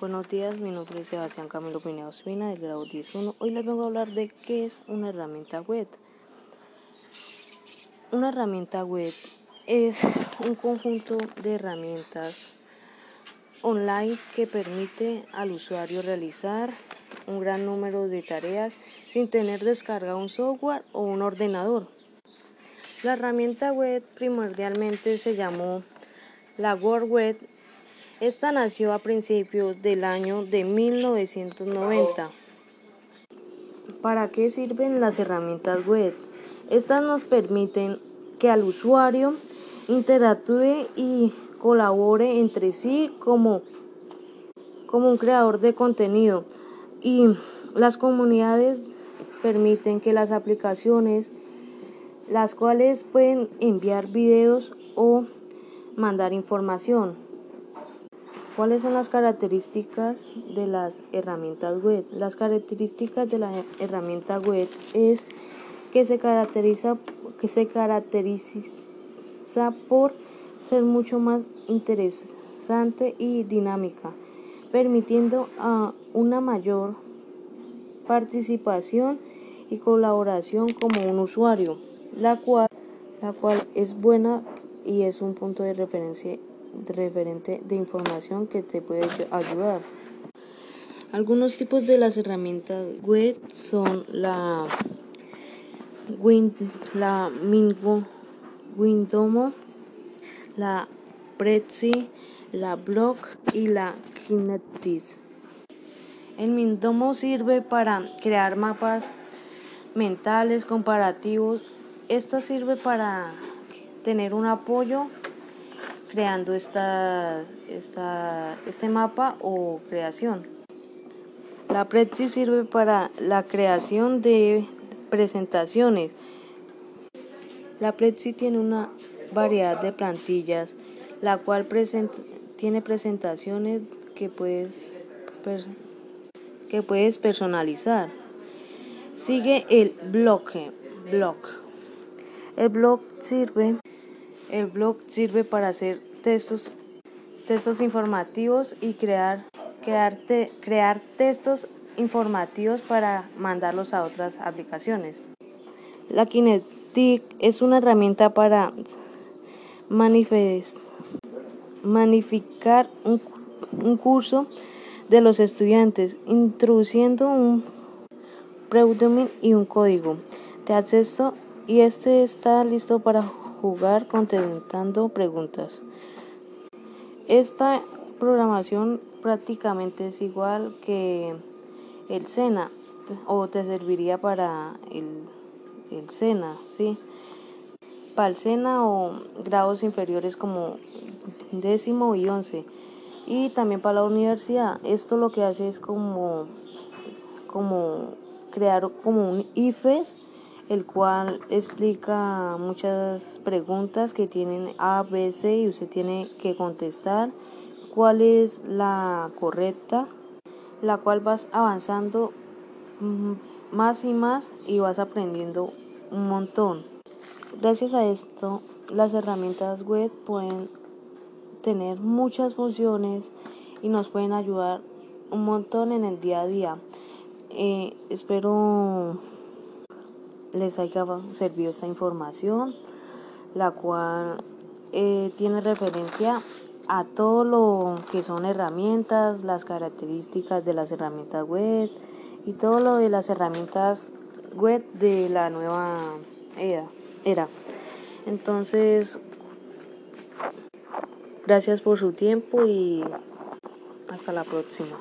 Buenos días, mi nombre es Sebastián Camilo Pineda Ospina del grado 10.1. Hoy les vengo a hablar de qué es una herramienta web. Una herramienta web es un conjunto de herramientas online que permite al usuario realizar un gran número de tareas sin tener descargado un software o un ordenador. La herramienta web primordialmente se llamó la World Web esta nació a principios del año de 1990. ¿Para qué sirven las herramientas web? Estas nos permiten que al usuario interactúe y colabore entre sí como, como un creador de contenido y las comunidades permiten que las aplicaciones las cuales pueden enviar videos o mandar información ¿Cuáles son las características de las herramientas web? Las características de la herramienta web es que se caracteriza, que se caracteriza por ser mucho más interesante y dinámica, permitiendo a una mayor participación y colaboración como un usuario, la cual, la cual es buena y es un punto de referencia referente de información que te puede ayudar. Algunos tipos de las herramientas web son la Win, la Windomo, la Prezi, la Blog y la Kinetis. El Mindomo sirve para crear mapas mentales comparativos. Esta sirve para tener un apoyo creando esta, esta, este mapa o creación. La Prezi sirve para la creación de presentaciones. La Prezi tiene una variedad de plantillas, la cual tiene presentaciones que puedes, que puedes personalizar. Sigue el blog. blog. El blog sirve el blog sirve para hacer textos, textos informativos y crear, crear, crear textos informativos para mandarlos a otras aplicaciones. La Kinetic es una herramienta para magnificar un, un curso de los estudiantes, introduciendo un predomin y un código de acceso y este está listo para jugar contestando preguntas. Esta programación prácticamente es igual que el SENA o te serviría para el, el SENA, ¿sí? Para el SENA o grados inferiores como décimo y once. Y también para la universidad. Esto lo que hace es como, como crear como un IFES el cual explica muchas preguntas que tienen A, B, C y usted tiene que contestar cuál es la correcta, la cual vas avanzando mm, más y más y vas aprendiendo un montón. Gracias a esto, las herramientas web pueden tener muchas funciones y nos pueden ayudar un montón en el día a día. Eh, espero les haya servido esta información, la cual eh, tiene referencia a todo lo que son herramientas, las características de las herramientas web y todo lo de las herramientas web de la nueva era. era. Entonces, gracias por su tiempo y hasta la próxima.